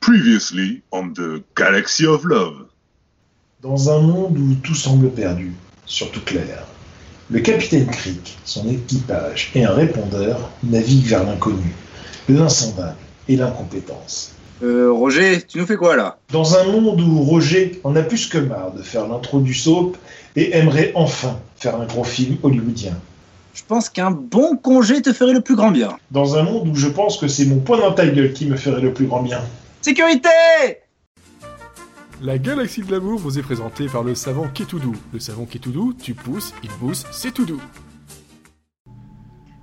Previously on the Galaxy of Love. Dans un monde où tout semble perdu, surtout clair, le capitaine Crick, son équipage et un répondeur naviguent vers l'inconnu, l'insondable et l'incompétence. Euh, Roger, tu nous fais quoi là? Dans un monde où Roger en a plus que marre de faire l'intro du soap et aimerait enfin faire un gros film hollywoodien. Je pense qu'un bon congé te ferait le plus grand bien. Dans un monde où je pense que c'est mon poing dans ta gueule qui me ferait le plus grand bien. Sécurité La galaxie de l'amour vous est présentée par le savant qui est tout doux. Le savon qui est tout doux, tu pousses, il pousse, c'est tout doux.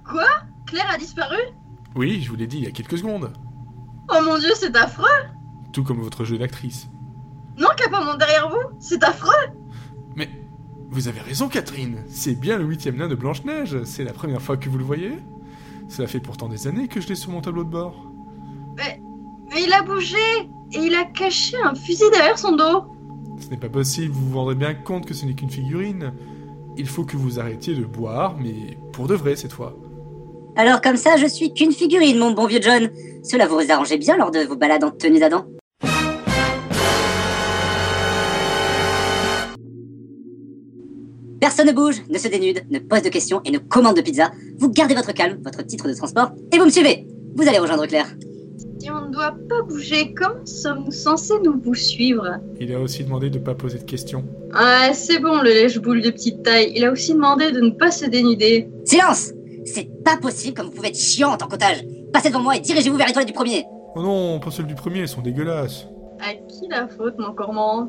Quoi? Claire a disparu? Oui, je vous l'ai dit il y a quelques secondes. Oh mon dieu, c'est affreux Tout comme votre jeu d'actrice. Non, Capamon derrière vous C'est affreux Mais vous avez raison, Catherine. C'est bien le huitième nain de Blanche-Neige. C'est la première fois que vous le voyez. Cela fait pourtant des années que je l'ai sur mon tableau de bord. Mais, mais il a bougé Et il a caché un fusil derrière son dos Ce n'est pas possible, vous vous rendrez bien compte que ce n'est qu'une figurine. Il faut que vous arrêtiez de boire, mais pour de vrai cette fois. Alors comme ça, je suis qu'une figurine, mon bon vieux John. Cela vous arrangeait bien lors de vos balades en tenue d'Adam. Personne ne bouge, ne se dénude, ne pose de questions et ne commande de pizza. Vous gardez votre calme, votre titre de transport, et vous me suivez. Vous allez rejoindre Claire. Si on ne doit pas bouger, comment sommes-nous censés nous vous suivre? Il a aussi demandé de ne pas poser de questions. Ah, c'est bon, le lèche-boule de petite taille. Il a aussi demandé de ne pas se dénuder. Silence C'est pas possible comme vous pouvez être chiant en tant qu'otage. Passez devant moi et dirigez-vous vers les toilettes du premier. Oh non, pas celles du premier, elles sont dégueulasses. À qui la faute, mon cormorant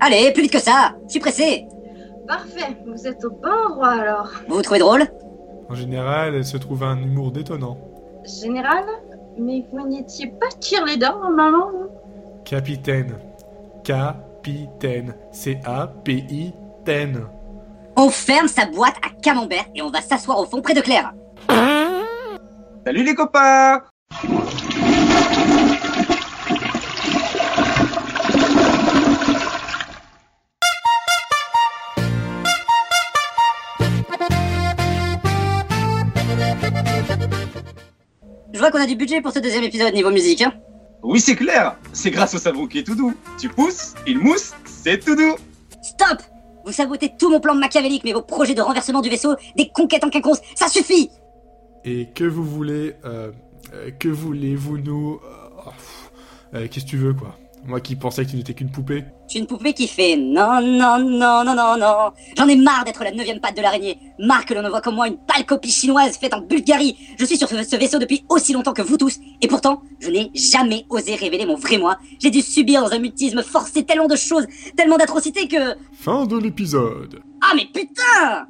Allez, plus vite que ça Je suis pressé Parfait, vous êtes au bon endroit alors. Vous vous trouvez drôle? En général, elle se trouve un humour détonnant. Général Mais vous n'étiez pas cheerleader normalement vous Capitaine. Capitaine. C-A-P-I-T-N. On ferme sa boîte à camembert et on va s'asseoir au fond près de Claire. Salut les copains Je vois qu'on a du budget pour ce deuxième épisode niveau musique. Hein Oui, c'est clair. C'est grâce au savon qui est tout doux. Tu pousses, il mousse, c'est tout doux. Stop. Vous sabotez tout mon plan machiavélique, mais vos projets de renversement du vaisseau, des conquêtes en quinconce, ça suffit. Et que vous voulez... euh, euh, que voulez-vous nous... euh, oh, euh, Qu'est-ce que tu veux, quoi? Moi qui pensais que tu n'étais qu'une poupée. Je suis une poupée qui fait non, non, non, non, non, non. J'en ai marre d'être la neuvième patte de l'araignée. Marre que l'on ne voit comme moi une pâle copie chinoise faite en Bulgarie. Je suis sur ce, ce vaisseau depuis aussi longtemps que vous tous. Et pourtant, je n'ai jamais osé révéler mon vrai moi. J'ai dû subir dans un mutisme forcé tellement de choses, tellement d'atrocités que... Fin de l'épisode. Ah mais putain